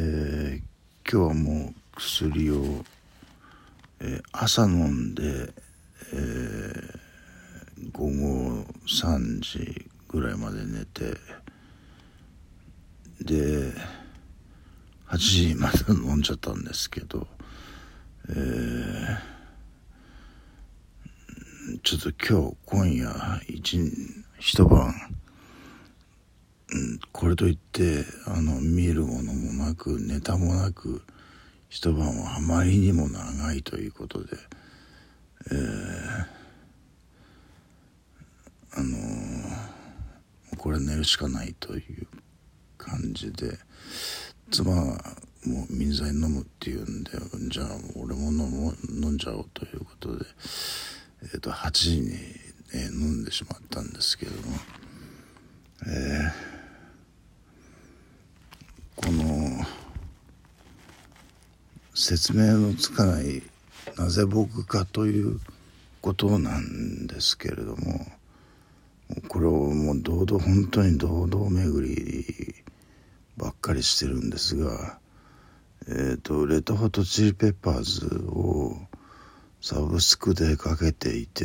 え、今日はもう薬を、えー、朝飲んで、えー、午後3時ぐらいまで寝てで8時まで飲んじゃったんですけど、えー、ちょっと今日今夜一一晩、これといってあの見るものもなくネタもなく一晩はあまりにも長いということで、えー、あのー、これ寝るしかないという感じで妻がもう水剤飲むっていうんでじゃあ俺も飲も飲んじゃおうということで、えー、と8時に、え飲んでしまったんですけども。えーこの説明のつかないなぜ僕かということなんですけれどもこれをもう堂々本当に堂々巡りばっかりしてるんですがえっ、ー、とレッドホットチリペッパーズをサブスクでかけていて、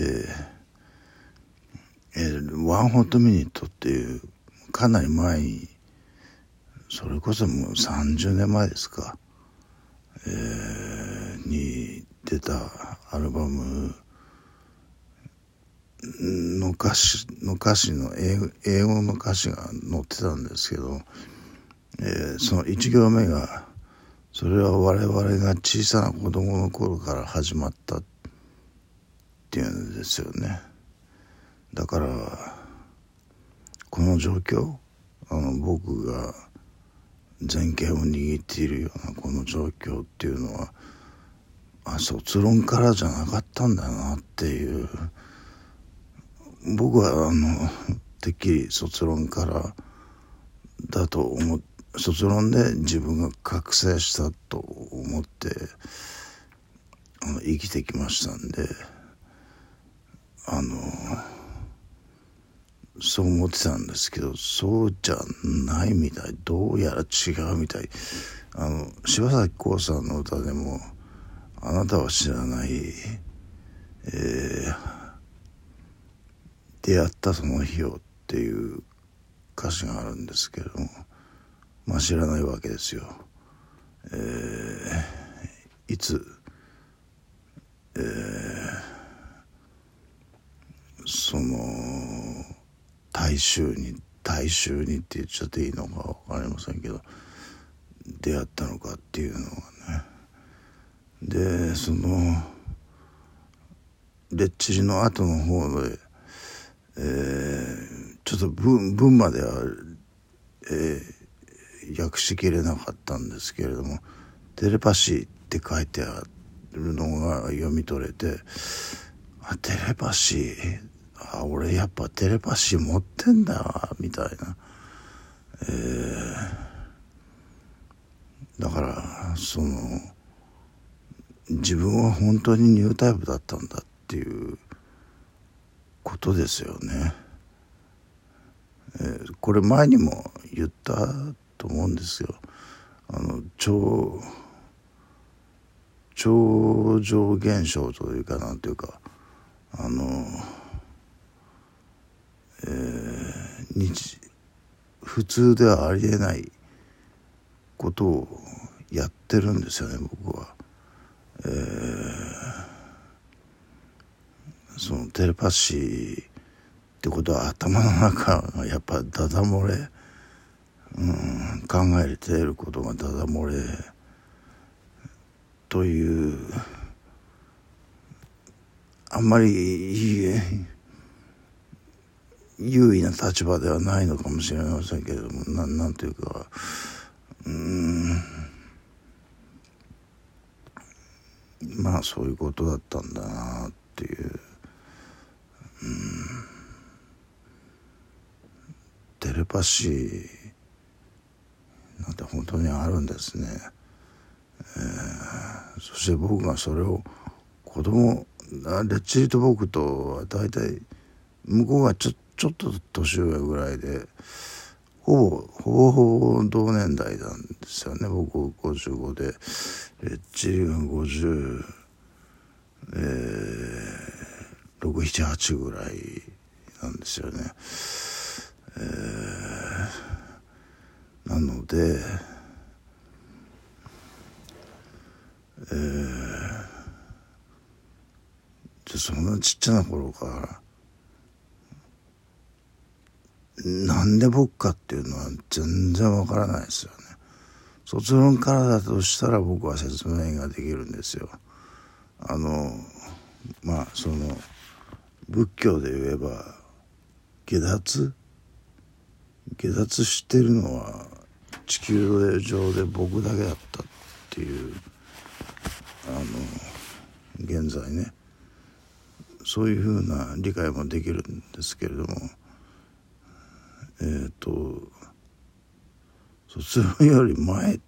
えー、ワンホットミニットっていうかなり前にそれこそもう30年前ですか、えー、に出たアルバムの歌詞の歌詞の英語英語の歌詞が載ってたんですけど、えー、その1行目が「それは我々が小さな子供の頃から始まった」っていうんですよね。だからこの状況あの僕が全権を握っているようなこの状況っていうのはあ卒論からじゃなかったんだなっていう。僕はあの てっきり卒論からだと思卒論で自分が覚醒したと思ってあの生きてきましたんであのそう思ってたんですけどそうじゃないみたいどうやら違うみたいあの柴咲コウさんの歌でも「あなたは知らない、えー、出会ったその日を」っていう歌詞があるんですけどもまあ知らないわけですよ。えー、いつ、えー、その大衆に大衆にって言っちゃっていいのか分かりませんけど出会ったのかっていうのがね。でそのレッチリの後の方で、えー、ちょっと文文までは、えー、訳しきれなかったんですけれどもテレパシーって書いてあるのが読み取れてあテレパシー？あ俺やっぱテレパシー持ってんだわみたいな、えー、だからその自分は本当にニュータイプだったんだっていうことですよね、えー、これ前にも言ったと思うんですよ。あの超超常現象というかなんていうかあのえー、日普通ではありえないことをやってるんですよね僕は。えー、そのテレパシーってことは頭の中がやっぱダダ漏れ、うん、考えていることがダダ漏れというあんまりいい優位な立場ではないのかもしれませんけれどもななんていうかうん。まあそういうことだったんだなっていう。うん。テレパシーなんて本当にあるんですね、えー、そして僕がそれを子供レッチリと僕とは大体向こうがちょっちょっと年上ぐらいでほぼほぼほぼ同年代なんですよね僕55でレッチリが50えー、678ぐらいなんですよね。えー、なので、えー、じゃそんなちっちゃな頃からなんで僕かっていうのは全然わからないですよね。卒論からだとしたら僕は説明ができるんですよ。あのまあその仏教で言えば下脱？下脱してるのは地球上で僕だけだったっていうあの現在ねそういうふうな理解もできるんですけれどもえっ、ー、と卒論より前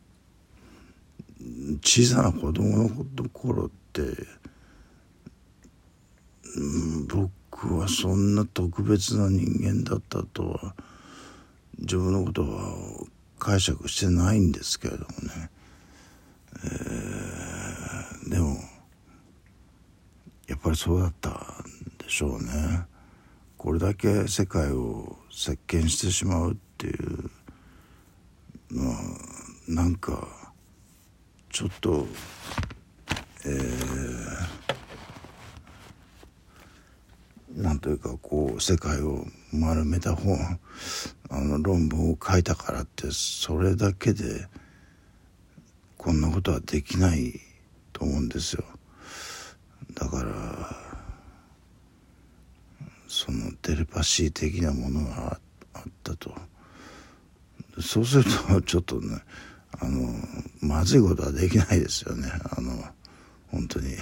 小さな子供の頃って僕はそんな特別な人間だったとは自分のことは解釈してないんですけれどもね、えー、でもやっぱりそうだったんでしょうね。これだけ世界を席巻してしまうっていうのはなんかちょっとえーなんというかこう世界を丸めた本あの論文を書いたからってそれだけでこんなことはできないと思うんですよ。だからそのテレパシー的なものがあったと。そうするとちょっとねあのまずいことはできないですよね。あの本当に。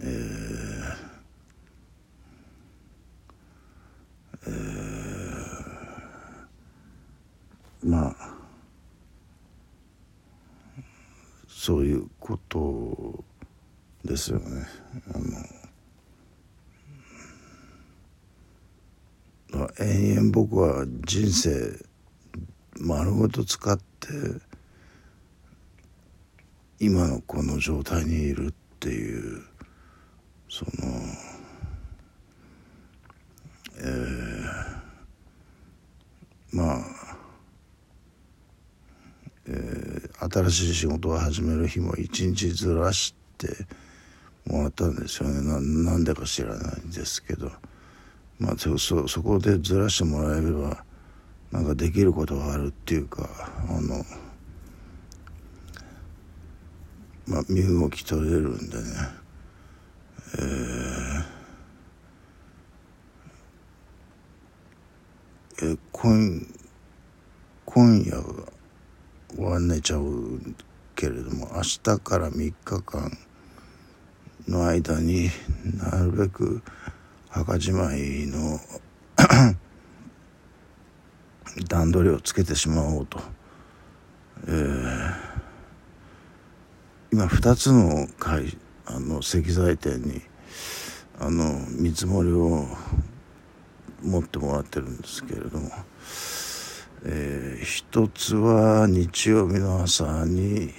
えーえー、まあそういうことですよね。あの延々僕は人生丸ごと使って今のこの状態にいるっていうそのえー、まあ、えー、新しい仕事を始める日も一日ずらしてもらったんですよね。ななんでか知らないんですけど。まあそそこでずらしてもらえればなんかできることがあるっていうかあのまあ身動き取れるんでね。えーえ今今夜は寝ちゃうけれども明日から3日間の間になるべく墓じまいの 段取りをつけてしまおうと、えー、今2つの会あの石材店にあの見積もりを持ってもらってるんですけれども、えー、一つは日曜日の朝に、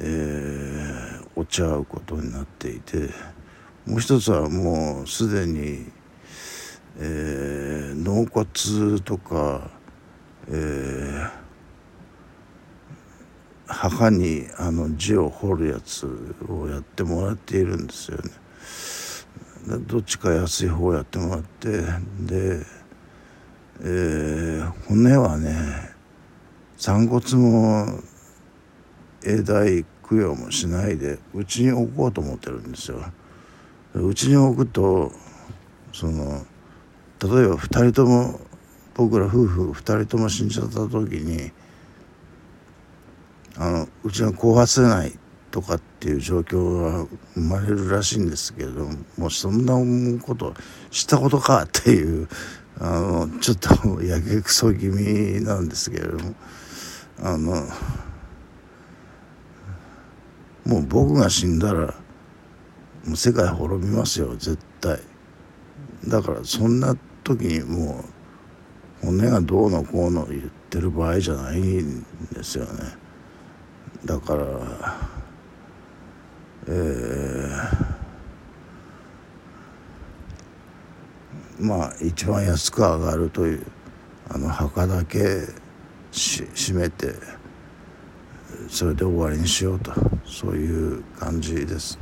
えー、お茶会うことになっていて。もう一つはもうすでに、えー、納骨とか、えー、墓にあの字を彫るやつをやってもらっているんですよね。どっちか安い方をやってもらってで、えー、骨はね散骨も永代供養もしないでうちに置こうと思ってるんですよ。うちに置くとその例えば2人とも僕ら夫婦2人とも死んじゃった時にあのうちが後発せないとかっていう状況が生まれるらしいんですけれどももうそんなことしたことかっていうあのちょっとやけくそ気味なんですけれどもあのもう僕が死んだらもう世界滅びますよ絶対。だからそんな時にもう骨がどうのこうの言ってる場合じゃないんですよね。だからえー、まあ一番安く上がるというあの墓だけし閉めてそれで終わりにしようと。そういう感じです。